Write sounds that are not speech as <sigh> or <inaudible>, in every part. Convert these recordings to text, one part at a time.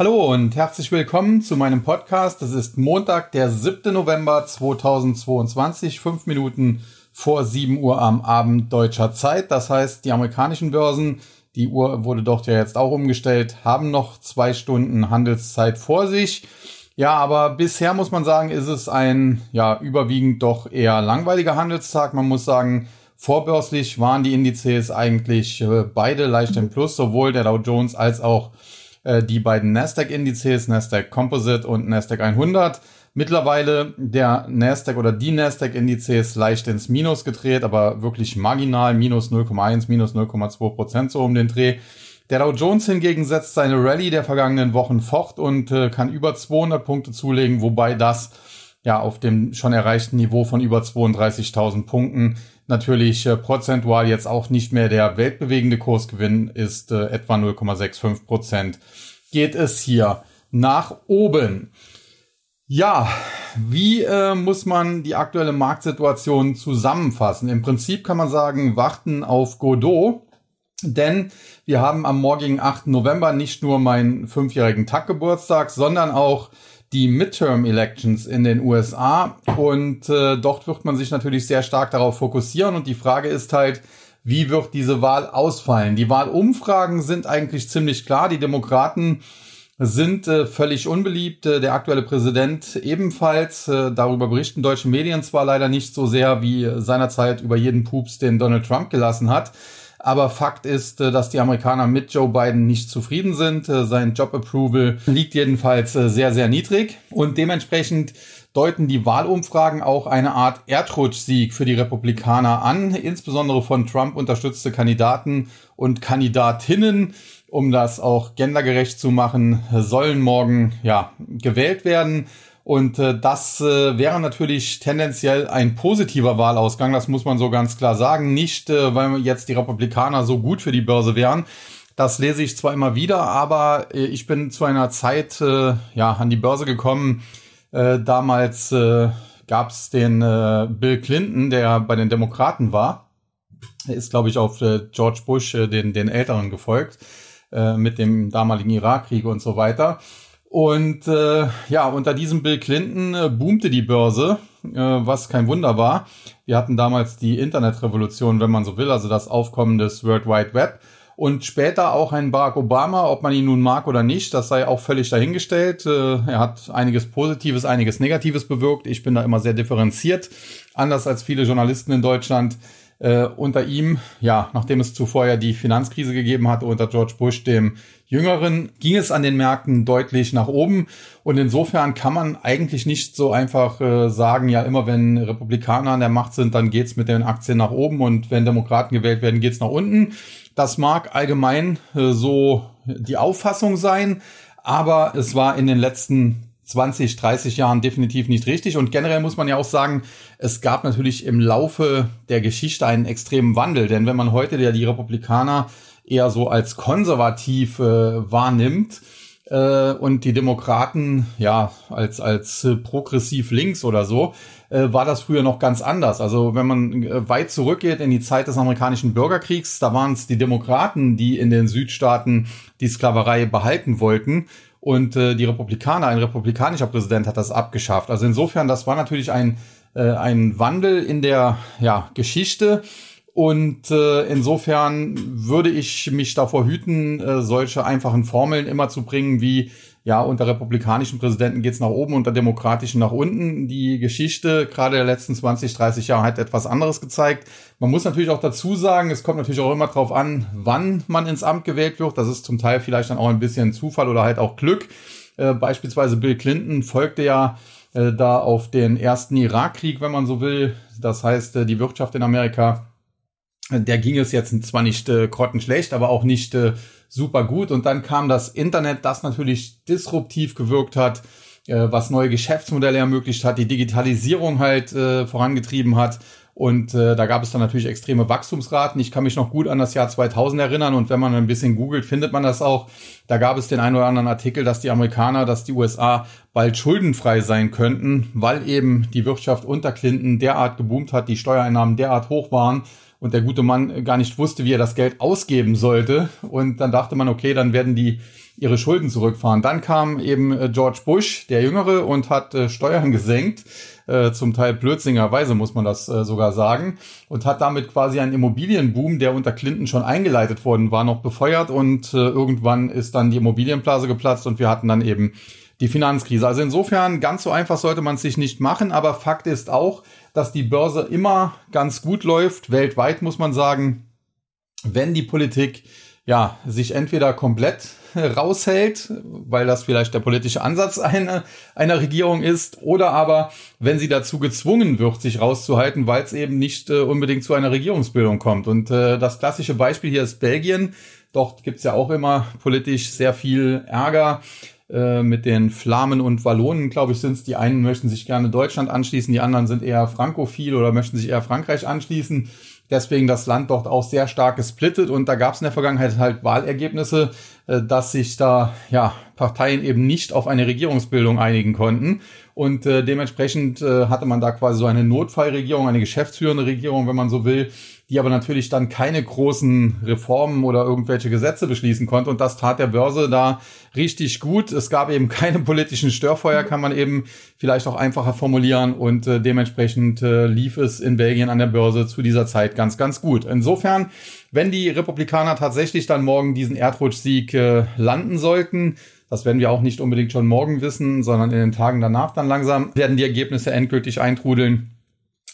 Hallo und herzlich willkommen zu meinem Podcast. Es ist Montag, der 7. November 2022, fünf Minuten vor 7 Uhr am Abend deutscher Zeit. Das heißt, die amerikanischen Börsen, die Uhr wurde dort ja jetzt auch umgestellt, haben noch zwei Stunden Handelszeit vor sich. Ja, aber bisher muss man sagen, ist es ein ja überwiegend doch eher langweiliger Handelstag. Man muss sagen, vorbörslich waren die Indizes eigentlich äh, beide leicht im Plus, sowohl der Dow Jones als auch äh, die beiden Nasdaq-Indizes, Nasdaq Composite und Nasdaq 100. Mittlerweile der Nasdaq oder die Nasdaq-Indizes leicht ins Minus gedreht, aber wirklich marginal, minus 0,1, minus 0,2 Prozent so um den Dreh. Der Dow Jones hingegen setzt seine Rallye der vergangenen Wochen fort und äh, kann über 200 Punkte zulegen, wobei das ja auf dem schon erreichten Niveau von über 32.000 Punkten natürlich äh, prozentual jetzt auch nicht mehr der weltbewegende Kursgewinn ist äh, etwa 0,65 Prozent. Geht es hier nach oben. Ja, wie äh, muss man die aktuelle Marktsituation zusammenfassen? Im Prinzip kann man sagen, warten auf Godot, denn wir haben am morgigen 8. November nicht nur meinen fünfjährigen Taggeburtstag, sondern auch die Midterm Elections in den USA und äh, dort wird man sich natürlich sehr stark darauf fokussieren und die Frage ist halt, wie wird diese Wahl ausfallen? Die Wahlumfragen sind eigentlich ziemlich klar. Die Demokraten sind äh, völlig unbeliebt. Äh, der aktuelle Präsident ebenfalls. Äh, darüber berichten deutsche Medien zwar leider nicht so sehr wie seinerzeit über jeden Pups, den Donald Trump gelassen hat. Aber Fakt ist, äh, dass die Amerikaner mit Joe Biden nicht zufrieden sind. Äh, sein Job Approval liegt jedenfalls äh, sehr, sehr niedrig. Und dementsprechend deuten die Wahlumfragen auch eine Art Erdrutschsieg für die Republikaner an, insbesondere von Trump unterstützte Kandidaten und Kandidatinnen, um das auch gendergerecht zu machen, sollen morgen ja gewählt werden. Und äh, das äh, wäre natürlich tendenziell ein positiver Wahlausgang, das muss man so ganz klar sagen. Nicht, äh, weil jetzt die Republikaner so gut für die Börse wären. Das lese ich zwar immer wieder, aber äh, ich bin zu einer Zeit äh, ja an die Börse gekommen. Äh, damals äh, gab es den äh, Bill Clinton, der bei den Demokraten war. Er ist, glaube ich, auf äh, George Bush, äh, den, den Älteren, gefolgt, äh, mit dem damaligen Irakkrieg und so weiter. Und äh, ja, unter diesem Bill Clinton äh, boomte die Börse, äh, was kein Wunder war. Wir hatten damals die Internetrevolution, wenn man so will, also das Aufkommen des World Wide Web. Und später auch ein Barack Obama, ob man ihn nun mag oder nicht, das sei auch völlig dahingestellt. Äh, er hat einiges Positives, einiges Negatives bewirkt. Ich bin da immer sehr differenziert, anders als viele Journalisten in Deutschland. Äh, unter ihm, ja, nachdem es zuvor ja die Finanzkrise gegeben hatte unter George Bush, dem Jüngeren, ging es an den Märkten deutlich nach oben. Und insofern kann man eigentlich nicht so einfach äh, sagen, ja, immer wenn Republikaner an der Macht sind, dann geht's mit den Aktien nach oben und wenn Demokraten gewählt werden, geht's nach unten. Das mag allgemein äh, so die Auffassung sein, aber es war in den letzten 20, 30 Jahren definitiv nicht richtig. Und generell muss man ja auch sagen, es gab natürlich im Laufe der Geschichte einen extremen Wandel. Denn wenn man heute ja die Republikaner eher so als konservativ äh, wahrnimmt äh, und die Demokraten ja als, als progressiv links oder so, äh, war das früher noch ganz anders. Also wenn man äh, weit zurückgeht in die Zeit des amerikanischen Bürgerkriegs, da waren es die Demokraten, die in den Südstaaten die Sklaverei behalten wollten und äh, die Republikaner, ein republikanischer Präsident hat das abgeschafft. Also insofern, das war natürlich ein, äh, ein Wandel in der ja, Geschichte. Und äh, insofern würde ich mich davor hüten, äh, solche einfachen Formeln immer zu bringen, wie ja, unter republikanischen Präsidenten geht's nach oben, unter demokratischen nach unten. Die Geschichte gerade der letzten 20, 30 Jahre hat etwas anderes gezeigt. Man muss natürlich auch dazu sagen, es kommt natürlich auch immer darauf an, wann man ins Amt gewählt wird. Das ist zum Teil vielleicht dann auch ein bisschen Zufall oder halt auch Glück. Äh, beispielsweise Bill Clinton folgte ja äh, da auf den ersten Irakkrieg, wenn man so will. Das heißt, äh, die Wirtschaft in Amerika, der ging es jetzt zwar nicht äh, grottenschlecht, aber auch nicht äh, super gut. Und dann kam das Internet, das natürlich disruptiv gewirkt hat, äh, was neue Geschäftsmodelle ermöglicht hat, die Digitalisierung halt äh, vorangetrieben hat. Und äh, da gab es dann natürlich extreme Wachstumsraten. Ich kann mich noch gut an das Jahr 2000 erinnern und wenn man ein bisschen googelt, findet man das auch. Da gab es den einen oder anderen Artikel, dass die Amerikaner, dass die USA bald schuldenfrei sein könnten, weil eben die Wirtschaft unter Clinton derart geboomt hat, die Steuereinnahmen derart hoch waren, und der gute Mann gar nicht wusste, wie er das Geld ausgeben sollte. Und dann dachte man, okay, dann werden die ihre Schulden zurückfahren. Dann kam eben äh, George Bush, der Jüngere, und hat äh, Steuern gesenkt, äh, zum Teil blödsinnigerweise muss man das sogar sagen, und hat damit quasi einen Immobilienboom, der unter Clinton schon eingeleitet worden war, noch befeuert und irgendwann ist dann die Immobilienblase geplatzt und wir hatten dann eben die Finanzkrise. Also insofern ganz so einfach sollte man es sich nicht machen, aber Fakt ist auch, dass die Börse immer ganz gut läuft, weltweit muss man sagen, wenn die Politik ja sich entweder komplett raushält, weil das vielleicht der politische Ansatz einer, einer Regierung ist, oder aber wenn sie dazu gezwungen wird, sich rauszuhalten, weil es eben nicht äh, unbedingt zu einer Regierungsbildung kommt. Und äh, das klassische Beispiel hier ist Belgien. Dort gibt's ja auch immer politisch sehr viel Ärger äh, mit den Flamen und Wallonen, glaube ich, sind es. Die einen möchten sich gerne Deutschland anschließen, die anderen sind eher frankophil oder möchten sich eher Frankreich anschließen. Deswegen das Land dort auch sehr stark gesplittet und da gab es in der Vergangenheit halt Wahlergebnisse, äh, dass sich da ja Parteien eben nicht auf eine Regierungsbildung einigen konnten und äh, dementsprechend äh, hatte man da quasi so eine Notfallregierung, eine geschäftsführende Regierung, wenn man so will, die aber natürlich dann keine großen Reformen oder irgendwelche Gesetze beschließen konnte. Und das tat der Börse da richtig gut. Es gab eben <laughs> keine politischen Störfeuer, kann man eben vielleicht auch einfacher formulieren. Und äh, dementsprechend äh, lief es in Belgien an der Börse zu dieser Zeit ganz, ganz gut. Insofern, wenn die Republikaner tatsächlich dann morgen diesen Erdrutschsieg äh, landen sollten, das werden wir auch nicht unbedingt schon morgen wissen, sondern in den Tagen danach dann langsam werden die Ergebnisse endgültig eintrudeln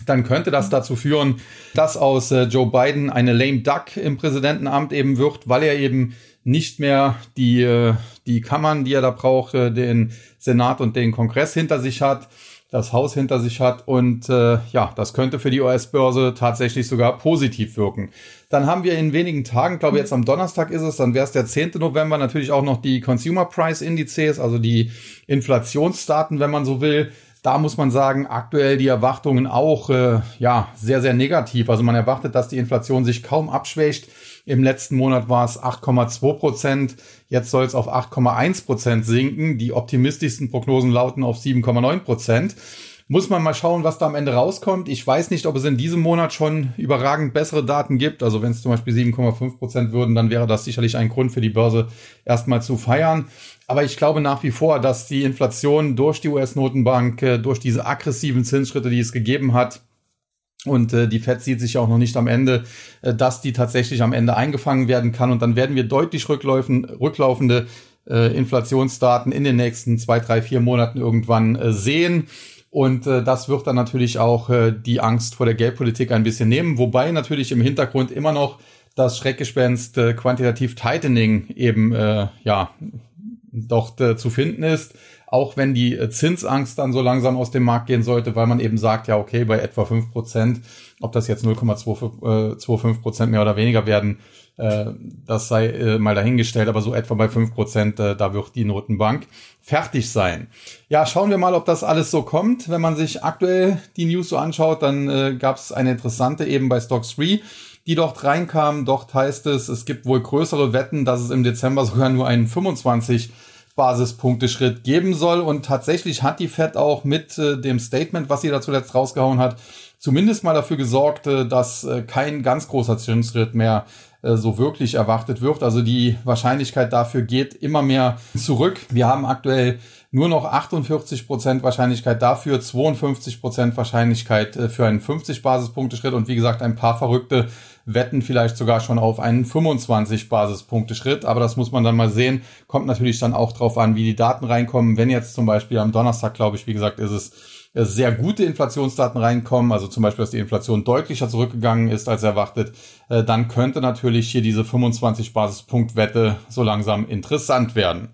dann könnte das dazu führen, dass aus äh, Joe Biden eine lame duck im Präsidentenamt eben wird, weil er eben nicht mehr die, äh, die Kammern, die er da braucht, äh, den Senat und den Kongress hinter sich hat, das Haus hinter sich hat und äh, ja, das könnte für die US-Börse tatsächlich sogar positiv wirken. Dann haben wir in wenigen Tagen, glaube jetzt am Donnerstag ist es, dann wäre es der 10. November, natürlich auch noch die Consumer Price Indizes, also die Inflationsdaten, wenn man so will da muss man sagen, aktuell die Erwartungen auch äh, ja sehr, sehr negativ. Also man erwartet, dass die Inflation sich kaum abschwächt. Im letzten Monat war es 8,2 Prozent. Jetzt soll es auf 8,1 Prozent sinken. Die optimistischsten Prognosen lauten auf 7,9 Prozent. Muss man mal schauen, was da am Ende rauskommt. Ich weiß nicht, ob es in diesem Monat schon überragend bessere Daten gibt. Also wenn es zum Beispiel 7,5 Prozent würden, dann wäre das sicherlich ein Grund für die Börse erstmal zu feiern. Aber ich glaube nach wie vor, dass die Inflation durch die US-Notenbank, äh, durch diese aggressiven Zinsschritte, die es gegeben hat, und äh, die Fed sieht sich ja auch noch nicht am Ende, äh, dass die tatsächlich am Ende eingefangen werden kann. Und dann werden wir deutlich rückläufen, rücklaufende Inflationsdaten in den nächsten zwei, drei, vier Monaten irgendwann sehen. Und äh, das wird dann natürlich auch äh, die Angst vor der Geldpolitik ein bisschen nehmen. Wobei natürlich im Hintergrund immer noch das Schreckgespenst äh, quantitativ Tightening eben äh, ja doch äh, zu finden ist, auch wenn die äh, Zinsangst dann so langsam aus dem Markt gehen sollte, weil man eben sagt, ja, okay, bei etwa fünf Prozent, ob das jetzt 0,25 äh, Prozent mehr oder weniger werden, äh, das sei äh, mal dahingestellt, aber so etwa bei fünf Prozent, äh, da wird die Notenbank fertig sein. Ja, schauen wir mal, ob das alles so kommt. Wenn man sich aktuell die News so anschaut, dann äh, gab es eine interessante eben bei Stocks 3 die dort reinkamen. Dort heißt es, es gibt wohl größere Wetten, dass es im Dezember sogar nur einen 25 Basispunkte-Schritt geben soll. Und tatsächlich hat die Fed auch mit äh, dem Statement, was sie da zuletzt rausgehauen hat, zumindest mal dafür gesorgt, äh, dass äh, kein ganz großer Zinsschritt mehr so wirklich erwartet wird. Also die Wahrscheinlichkeit dafür geht immer mehr zurück. Wir haben aktuell nur noch 48 Prozent Wahrscheinlichkeit dafür, 52 Prozent Wahrscheinlichkeit äh, für einen 50 Basispunkte Schritt und wie gesagt ein paar verrückte wetten vielleicht sogar schon auf einen 25 Basispunkte Schritt, aber das muss man dann mal sehen. Kommt natürlich dann auch drauf an, wie die Daten reinkommen. Wenn jetzt zum Beispiel am Donnerstag, glaube ich, wie gesagt, ist es äh, sehr gute Inflationsdaten reinkommen, also zum Beispiel, dass die Inflation deutlicher zurückgegangen ist als erwartet, äh, dann könnte natürlich hier diese 25 Basispunkt so langsam interessant werden.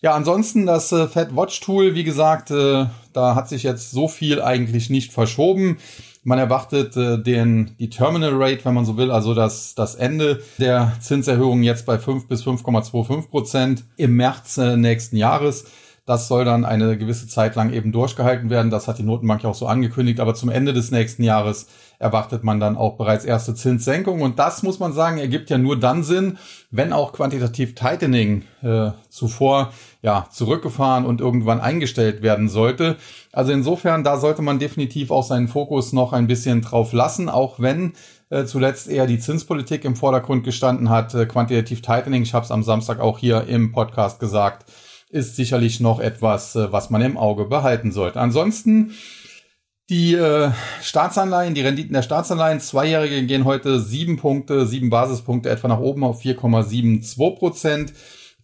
Ja, ansonsten das äh, Fed Watch Tool, wie gesagt, da hat sich jetzt so viel eigentlich nicht verschoben. Man erwartet äh, den, die Terminal Rate, wenn man so will, also das, das Ende der Zinserhöhung jetzt bei 5 bis 5,25 Prozent im März äh, nächsten Jahres. Das soll dann eine gewisse Zeit lang eben durchgehalten werden. Das hat die Notenbank ja auch so angekündigt. Aber zum Ende des nächsten Jahres erwartet man dann auch bereits erste Zinssenkungen. Und das muss man sagen, ergibt ja nur dann Sinn, wenn auch quantitativ Tightening äh, zuvor ja zurückgefahren und irgendwann eingestellt werden sollte. Also insofern, da sollte man definitiv auch seinen Fokus noch ein bisschen drauf lassen, auch wenn äh, zuletzt eher die Zinspolitik im Vordergrund gestanden hat. Äh, quantitativ Tightening, ich habe es am Samstag auch hier im Podcast gesagt, ist sicherlich noch etwas, äh, was man im Auge behalten sollte. Ansonsten die äh, Staatsanleihen, die Renditen der Staatsanleihen, Zweijährige gehen heute sieben Punkte, sieben Basispunkte etwa nach oben auf 4,72 Prozent.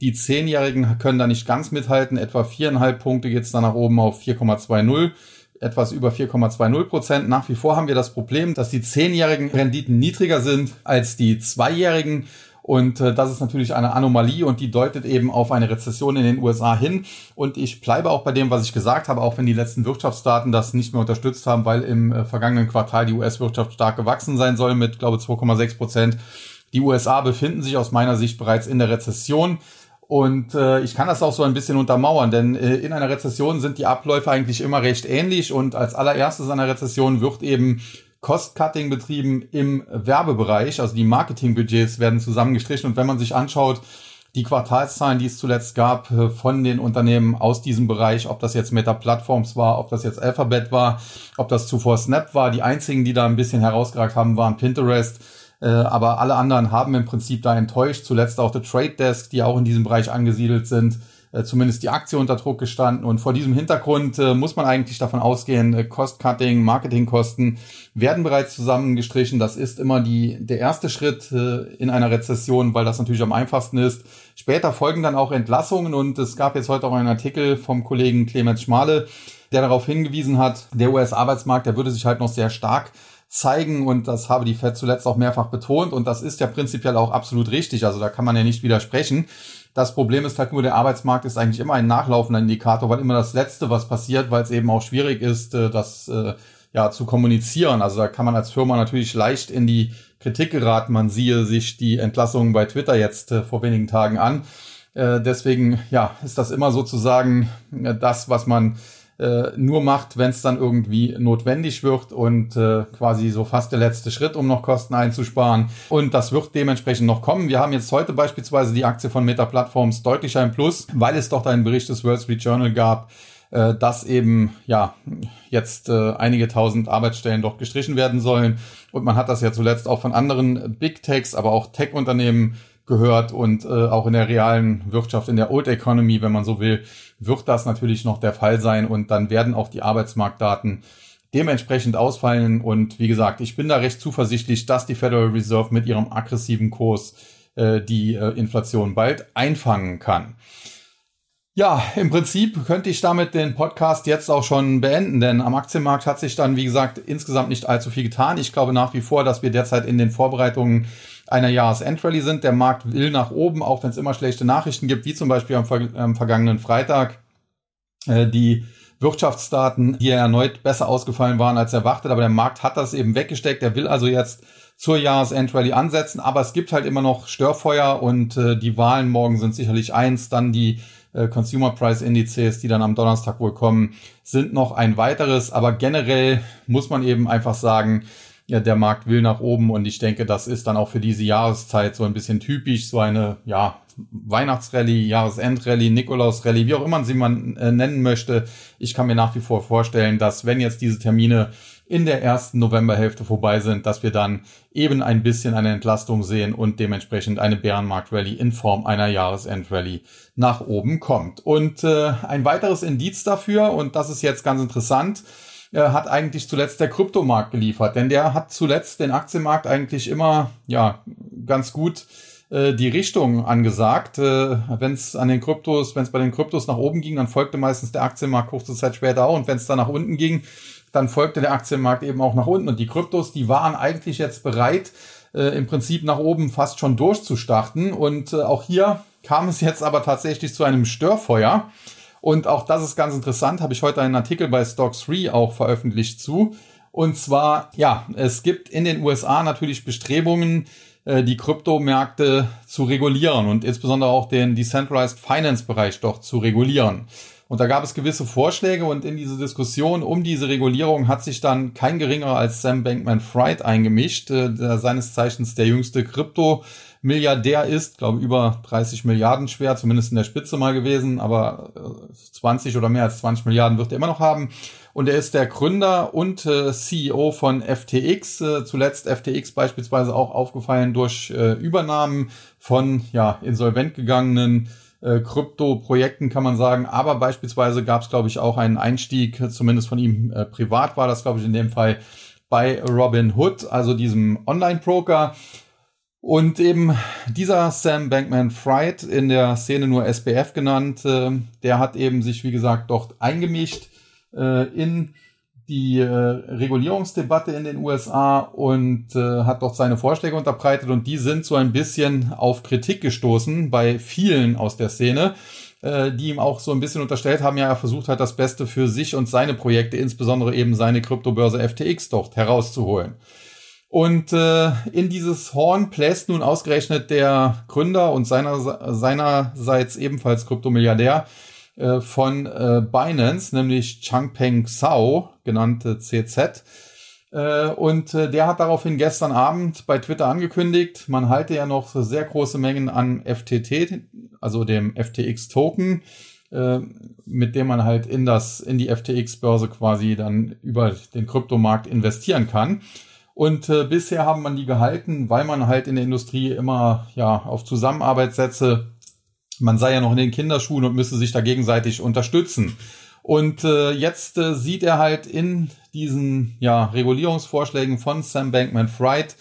Die Zehnjährigen können da nicht ganz mithalten, etwa viereinhalb Punkte geht's da nach oben auf 4,20 etwas über 4,20 Prozent. Nach wie vor haben wir das Problem, dass die zehnjährigen Renditen niedriger sind als die zweijährigen. Und äh, das ist natürlich eine Anomalie und die deutet eben auf eine Rezession in den USA hin. Und ich bleibe auch bei dem, was ich gesagt habe, auch wenn die letzten Wirtschaftsdaten das nicht mehr unterstützt haben, weil im äh, vergangenen Quartal die US-Wirtschaft stark gewachsen sein soll mit, glaube 2,6 Prozent. Die USA befinden sich aus meiner Sicht bereits in der Rezession. Und äh, ich kann das auch so ein bisschen untermauern, denn äh, in einer Rezession sind die Abläufe eigentlich immer recht ähnlich und als allererstes einer Rezession wird eben Cost-Cutting betrieben im Werbebereich. Also die Marketingbudgets werden zusammengestrichen. Und wenn man sich anschaut, die Quartalszahlen, die es zuletzt gab äh, von den Unternehmen aus diesem Bereich, ob das jetzt Meta Platforms war, ob das jetzt Alphabet war, ob das zuvor Snap war, die einzigen, die da ein bisschen herausgeragt haben, waren Pinterest. Äh, aber alle anderen haben im Prinzip da enttäuscht. Zuletzt auch The Trade Desk, die auch in diesem Bereich angesiedelt sind. Äh, zumindest die Aktie unter Druck gestanden. Und vor diesem Hintergrund äh, muss man eigentlich davon ausgehen, äh, Cost-Cutting, Marketingkosten werden bereits zusammengestrichen. Das ist immer die, der erste Schritt äh, in einer Rezession, weil das natürlich am einfachsten ist. Später folgen dann auch Entlassungen und es gab jetzt heute auch einen Artikel vom Kollegen Clemens Schmale, der darauf hingewiesen hat, der US-Arbeitsmarkt, der würde sich halt noch sehr stark zeigen und das habe die Fed zuletzt auch mehrfach betont und das ist ja prinzipiell auch absolut richtig, also da kann man ja nicht widersprechen. Das Problem ist halt nur, der Arbeitsmarkt ist eigentlich immer ein nachlaufender Indikator, weil immer das Letzte, was passiert, weil es eben auch schwierig ist, äh, das äh, ja zu kommunizieren. Also da kann man als Firma natürlich leicht in die Kritik geraten. Man siehe sich die Entlassungen bei Twitter jetzt äh, vor wenigen Tagen an. Deswegen ja ist das immer sozusagen das, was man äh, nur macht, wenn es dann irgendwie notwendig wird und äh, quasi so fast der letzte Schritt, um noch Kosten einzusparen. Und das wird dementsprechend noch kommen. Wir haben jetzt heute beispielsweise die Aktie von Meta Platforms deutlich ein Plus, weil es doch einen Bericht des Wall Street Journal gab, äh, dass eben ja jetzt äh, einige tausend Arbeitsstellen doch gestrichen werden sollen. Und man hat das ja zuletzt auch von anderen Big Techs, aber auch Tech-Unternehmen gehört und äh, auch in der realen Wirtschaft, in der Old Economy, wenn man so will, wird das natürlich noch der Fall sein und dann werden auch die Arbeitsmarktdaten dementsprechend ausfallen. Und wie gesagt, ich bin da recht zuversichtlich, dass die Federal Reserve mit ihrem aggressiven Kurs äh, die äh, Inflation bald einfangen kann. Ja, im Prinzip könnte ich damit den Podcast jetzt auch schon beenden, denn am Aktienmarkt hat sich dann, wie gesagt, insgesamt nicht allzu viel getan. Ich glaube nach wie vor, dass wir derzeit in den Vorbereitungen einer Jahresendrallye sind. Der Markt will nach oben, auch wenn es immer schlechte Nachrichten gibt, wie zum Beispiel am, ver am vergangenen Freitag. Äh, die Wirtschaftsdaten, die erneut besser ausgefallen waren als erwartet, aber der Markt hat das eben weggesteckt. Er will also jetzt zur Jahresendrallye ansetzen, aber es gibt halt immer noch Störfeuer und äh, die Wahlen morgen sind sicherlich eins, dann die äh, Consumer Price Indizes, die dann am Donnerstag wohl kommen, sind noch ein weiteres, aber generell muss man eben einfach sagen, ja, der Markt will nach oben und ich denke, das ist dann auch für diese Jahreszeit so ein bisschen typisch, so eine, ja, Weihnachtsrallye, Jahresendrallye, Nikolausrallye, wie auch immer man sie man äh, nennen möchte. Ich kann mir nach wie vor vorstellen, dass wenn jetzt diese Termine in der ersten Novemberhälfte vorbei sind, dass wir dann eben ein bisschen eine Entlastung sehen und dementsprechend eine Bärenmarkt-Rallye in Form einer Jahresendrallye nach oben kommt. Und äh, ein weiteres Indiz dafür, und das ist jetzt ganz interessant, äh, hat eigentlich zuletzt der Kryptomarkt geliefert, denn der hat zuletzt den Aktienmarkt eigentlich immer ja ganz gut äh, die Richtung angesagt. Äh, wenn es an den Kryptos, wenn es bei den Kryptos nach oben ging, dann folgte meistens der Aktienmarkt kurze Zeit später auch und wenn es dann nach unten ging, dann folgte der Aktienmarkt eben auch nach unten und die Kryptos, die waren eigentlich jetzt bereit, äh, im Prinzip nach oben fast schon durchzustarten und äh, auch hier kam es jetzt aber tatsächlich zu einem Störfeuer. Und auch das ist ganz interessant, habe ich heute einen Artikel bei Stock 3 auch veröffentlicht zu. Und zwar, ja, es gibt in den USA natürlich Bestrebungen, äh, die Kryptomärkte zu regulieren und insbesondere auch den Decentralized Finance Bereich doch zu regulieren. Und da gab es gewisse Vorschläge und in diese Diskussion um diese Regulierung hat sich dann kein geringerer als Sam Bankman-Fried eingemischt, äh, seines Zeichens der jüngste Krypto Milliardär ist, glaube über 30 Milliarden schwer, zumindest in der Spitze mal gewesen, aber 20 oder mehr als 20 Milliarden wird er immer noch haben. Und er ist der Gründer und äh, CEO von FTX, äh, zuletzt FTX beispielsweise auch aufgefallen durch äh, Übernahmen von ja insolvent gegangenen äh, Krypto-Projekten kann man sagen, aber beispielsweise gab es, glaube ich, auch einen Einstieg, zumindest von ihm äh, privat war das, glaube ich, in dem Fall bei Robin Hood, also diesem Online-Broker. Und eben dieser Sam Bankman Fried, in der Szene nur SBF genannt, äh, der hat eben sich, wie gesagt, dort eingemischt äh, in die äh, Regulierungsdebatte in den USA und äh, hat dort seine Vorschläge unterbreitet und die sind so ein bisschen auf Kritik gestoßen bei vielen aus der Szene, äh, die ihm auch so ein bisschen unterstellt haben, ja, er versucht hat, das Beste für sich und seine Projekte, insbesondere eben seine Kryptobörse FTX dort herauszuholen. Und äh, in dieses Horn bläst nun ausgerechnet der Gründer und seiner, seinerseits ebenfalls Kryptomilliardär äh, von äh, Binance, nämlich Changpeng Zhao, genannte CZ. Äh, und äh, der hat daraufhin gestern Abend bei Twitter angekündigt, man halte ja noch sehr große Mengen an FTT, also dem FTX-Token, äh, mit dem man halt in das in die FTX-Börse quasi dann über den Kryptomarkt investieren kann. Und äh, bisher haben man die gehalten, weil man halt in der Industrie immer ja auf Zusammenarbeit setze. Man sei ja noch in den Kinderschuhen und müsse sich da gegenseitig unterstützen. Und äh, jetzt äh, sieht er halt in diesen ja, Regulierungsvorschlägen von Sam Bankman-Fried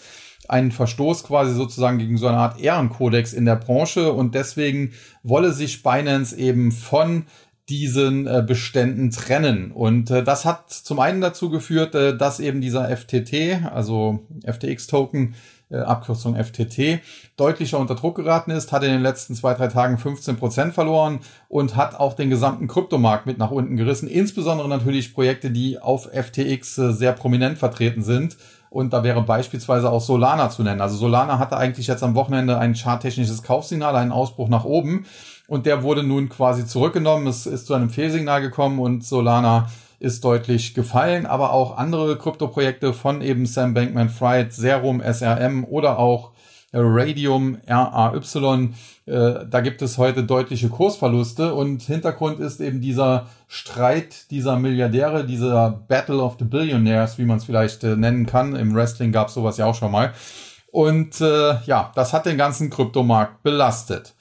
einen Verstoß quasi sozusagen gegen so eine Art Ehrenkodex in der Branche und deswegen wolle sich Binance eben von diesen äh, Beständen trennen. Und äh, das hat zum einen dazu geführt, äh, dass eben dieser FTT, also FTX-Token, äh, Abkürzung FTT, deutlicher unter Druck geraten ist, hat in den letzten zwei, drei Tagen 15 Prozent verloren und hat auch den gesamten Kryptomarkt mit nach unten gerissen. Insbesondere natürlich Projekte, die auf FTX äh, sehr prominent vertreten sind. Und da wäre beispielsweise auch Solana zu nennen. Also Solana hatte eigentlich jetzt am Wochenende ein charttechnisches Kaufsignal, einen Ausbruch nach oben und der wurde nun quasi zurückgenommen. Es ist zu einem Fehlsignal gekommen und Solana ist deutlich gefallen, aber auch andere Kryptoprojekte von eben Sam Bankman-Fried, Serum, SRM oder auch Radium, RAY, äh, da gibt es heute deutliche Kursverluste und Hintergrund ist eben dieser Streit dieser Milliardäre, dieser Battle of the Billionaires, wie man es vielleicht äh, nennen kann. Im Wrestling gab es sowas ja auch schon mal. Und äh, ja, das hat den ganzen Kryptomarkt belastet.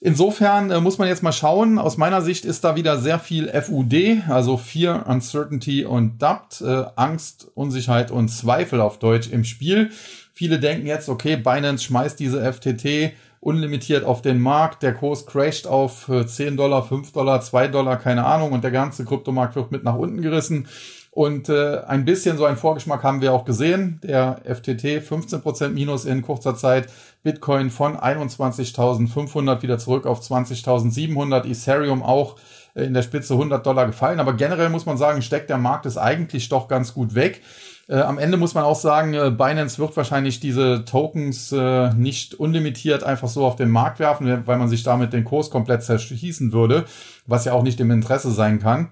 Insofern äh, muss man jetzt mal schauen. Aus meiner Sicht ist da wieder sehr viel FUD, also Fear, Uncertainty und Doubt, äh, Angst, Unsicherheit und Zweifel auf Deutsch im Spiel. Viele denken jetzt, okay, Binance schmeißt diese FTT unlimitiert auf den Markt, der Kurs crasht auf 10 äh, Dollar, 5 Dollar, 2 Dollar, keine Ahnung, und der ganze Kryptomarkt wird mit nach unten gerissen. Und äh, ein bisschen so ein Vorgeschmack haben wir auch gesehen. Der FTT 15% Minus in kurzer Zeit. Bitcoin von 21.500 wieder zurück auf 20.700. Ethereum auch äh, in der Spitze 100 Dollar gefallen. Aber generell muss man sagen, steckt der Markt es eigentlich doch ganz gut weg. Äh, am Ende muss man auch sagen, äh, Binance wird wahrscheinlich diese Tokens äh, nicht unlimitiert einfach so auf den Markt werfen, weil man sich damit den Kurs komplett zerschießen würde, was ja auch nicht im Interesse sein kann.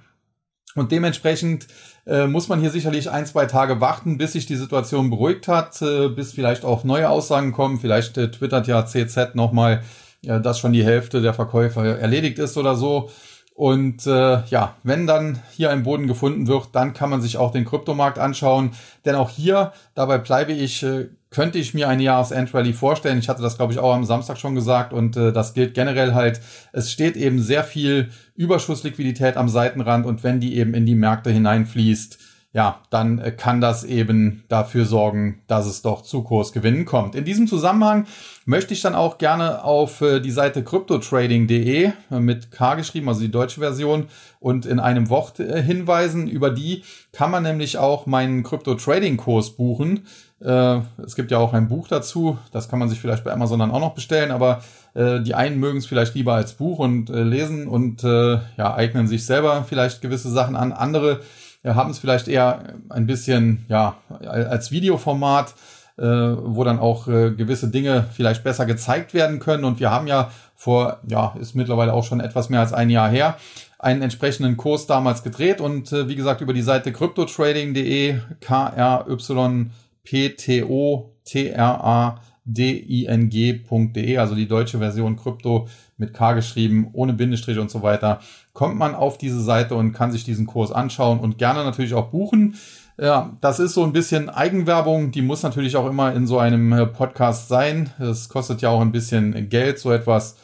Und dementsprechend äh, muss man hier sicherlich ein, zwei Tage warten, bis sich die Situation beruhigt hat, äh, bis vielleicht auch neue Aussagen kommen. Vielleicht äh, twittert ja CZ nochmal, äh, dass schon die Hälfte der Verkäufer erledigt ist oder so. Und äh, ja, wenn dann hier ein Boden gefunden wird, dann kann man sich auch den Kryptomarkt anschauen. Denn auch hier, dabei bleibe ich, äh, könnte ich mir eine Jahresendrally vorstellen. Ich hatte das, glaube ich, auch am Samstag schon gesagt und äh, das gilt generell halt. Es steht eben sehr viel Überschussliquidität am Seitenrand und wenn die eben in die Märkte hineinfließt, ja, dann äh, kann das eben dafür sorgen, dass es doch zu Kursgewinnen kommt. In diesem Zusammenhang möchte ich dann auch gerne auf äh, die Seite cryptotrading.de äh, mit K geschrieben, also die deutsche Version, und in einem Wort hinweisen. Über die kann man nämlich auch meinen Crypto-Trading-Kurs buchen. Es gibt ja auch ein Buch dazu, das kann man sich vielleicht bei Amazon dann auch noch bestellen, aber die einen mögen es vielleicht lieber als Buch und lesen und ja, eignen sich selber vielleicht gewisse Sachen an. Andere haben es vielleicht eher ein bisschen ja als Videoformat, äh, wo dann auch äh, gewisse Dinge vielleicht besser gezeigt werden können. Und wir haben ja vor, ja, ist mittlerweile auch schon etwas mehr als ein Jahr her, einen entsprechenden Kurs damals gedreht und äh, wie gesagt über die Seite cryptotrading.de k r y p t o t r a ding.de, also die deutsche Version Krypto mit K geschrieben, ohne Bindestrich und so weiter, kommt man auf diese Seite und kann sich diesen Kurs anschauen und gerne natürlich auch buchen. Ja, das ist so ein bisschen Eigenwerbung, die muss natürlich auch immer in so einem äh, Podcast sein. Es kostet ja auch ein bisschen Geld, so etwas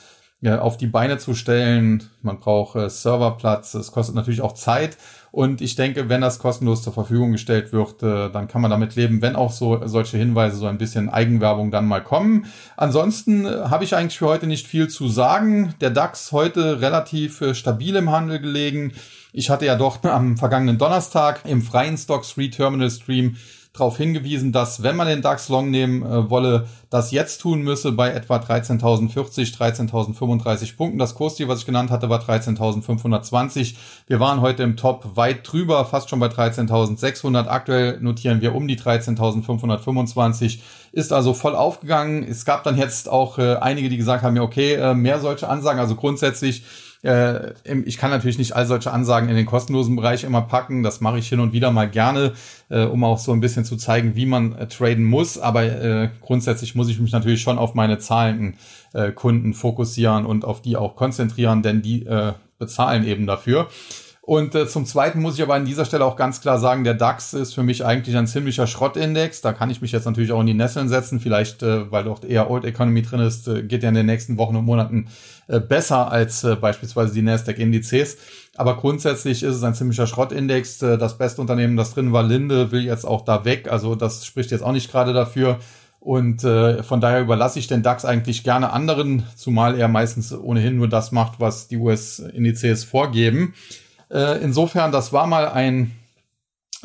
äh, auf die Beine zu stellen. Man braucht äh, Serverplatz, es kostet natürlich auch Zeit. Und ich denke, wenn das kostenlos zur Verfügung gestellt wird, äh, dann kann man damit leben, wenn auch so solche Hinweise, so ein bisschen Eigenwerbung dann mal kommen. Ansonsten äh, habe ich eigentlich für heute nicht viel zu sagen. Der DAX heute relativ äh, stabil im Handel gelegen. Ich hatte ja doch am vergangenen Donnerstag im freien Stocks Free Terminal Stream darauf hingewiesen, dass wenn man den DAX Long nehmen äh, wolle, das jetzt tun müsse bei etwa 13.040, 13.035 Punkten. Das Kursziel, was ich genannt hatte, war 13.520. Wir waren heute im Top weit drüber, fast schon bei 13.600. Aktuell notieren wir um die 13.525. Ist also voll aufgegangen. Es gab dann jetzt auch äh, einige, die gesagt haben, ja okay, äh, mehr solche Ansagen. Also grundsätzlich äh, ich kann natürlich nicht all solche Ansagen in den kostenlosen Bereich immer packen. Das mache ich hin und wieder mal gerne, äh, um auch so ein bisschen zu zeigen, wie man äh, traden muss. Aber äh, grundsätzlich muss ich mich natürlich schon auf meine zahlenden äh, Kunden fokussieren und auf die auch konzentrieren, denn die äh, bezahlen eben dafür. Und äh, zum Zweiten muss ich aber an dieser Stelle auch ganz klar sagen, der DAX ist für mich eigentlich ein ziemlicher Schrottindex. Da kann ich mich jetzt natürlich auch in die Nesseln setzen. Vielleicht, äh, weil dort eher Old Economy drin ist, äh, geht ja in den nächsten Wochen und Monaten äh, besser als äh, beispielsweise die Nasdaq-Indizes. Aber grundsätzlich ist es ein ziemlicher Schrottindex. Äh, das beste Unternehmen, das drin war, Linde, will jetzt auch da weg. Also das spricht jetzt auch nicht gerade dafür. Und äh, von daher überlasse ich den DAX eigentlich gerne anderen, zumal er meistens ohnehin nur das macht, was die US-Indizes vorgeben. Äh, insofern, das war mal ein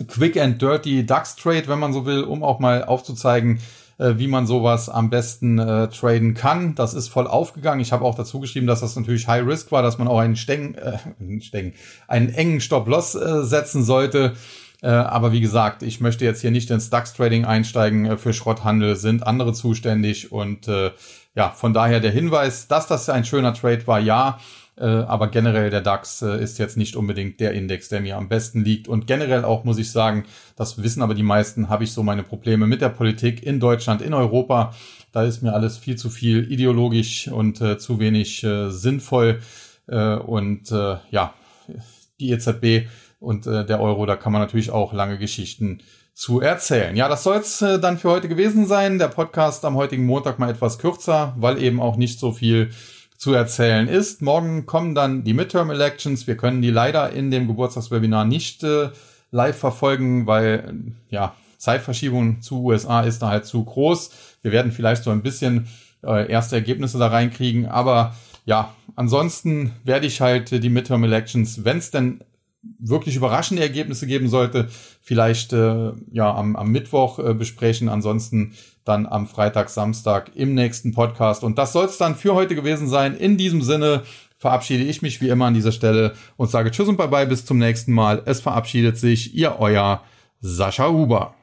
Quick and Dirty DAX Trade, wenn man so will, um auch mal aufzuzeigen, äh, wie man sowas am besten äh, traden kann. Das ist voll aufgegangen. Ich habe auch dazu geschrieben, dass das natürlich High Risk war, dass man auch einen Steng, äh, <laughs> Steng, einen engen Stop-Loss äh, setzen sollte. Äh, aber wie gesagt, ich möchte jetzt hier nicht ins DAX-Trading einsteigen. Äh, für Schrotthandel sind andere zuständig. Und äh, ja, von daher der Hinweis, dass das ein schöner Trade war, ja. Äh, aber generell der DAX äh, ist jetzt nicht unbedingt der Index, der mir am besten liegt. Und generell auch muss ich sagen, das wissen aber die meisten, habe ich so meine Probleme mit der Politik in Deutschland, in Europa. Da ist mir alles viel zu viel ideologisch und äh, zu wenig äh, sinnvoll. Und ja, die EZB und der Euro, da kann man natürlich auch lange Geschichten zu erzählen. Ja, das soll es äh, dann für heute gewesen sein. Der Podcast am heutigen Montag mal etwas kürzer, weil eben auch nicht so viel zu erzählen ist. Morgen kommen dann die Midterm Elections. Wir können die leider in dem Geburtstagswebinar nicht äh, live verfolgen, weil ja Zeitverschiebung zu USA ist da halt zu groß. Wir werden vielleicht so ein bisschen äh, erste Ergebnisse da reinkriegen, aber ja, ansonsten werde ich halt die Midterm Elections, wenn es denn wirklich überraschende Ergebnisse geben sollte, vielleicht äh, ja am, am Mittwoch äh, besprechen. Ansonsten dann am Freitag, Samstag im nächsten Podcast. Und das soll es dann für heute gewesen sein. In diesem Sinne verabschiede ich mich wie immer an dieser Stelle und sage Tschüss und Bye-bye bis zum nächsten Mal. Es verabschiedet sich Ihr euer Sascha Huber.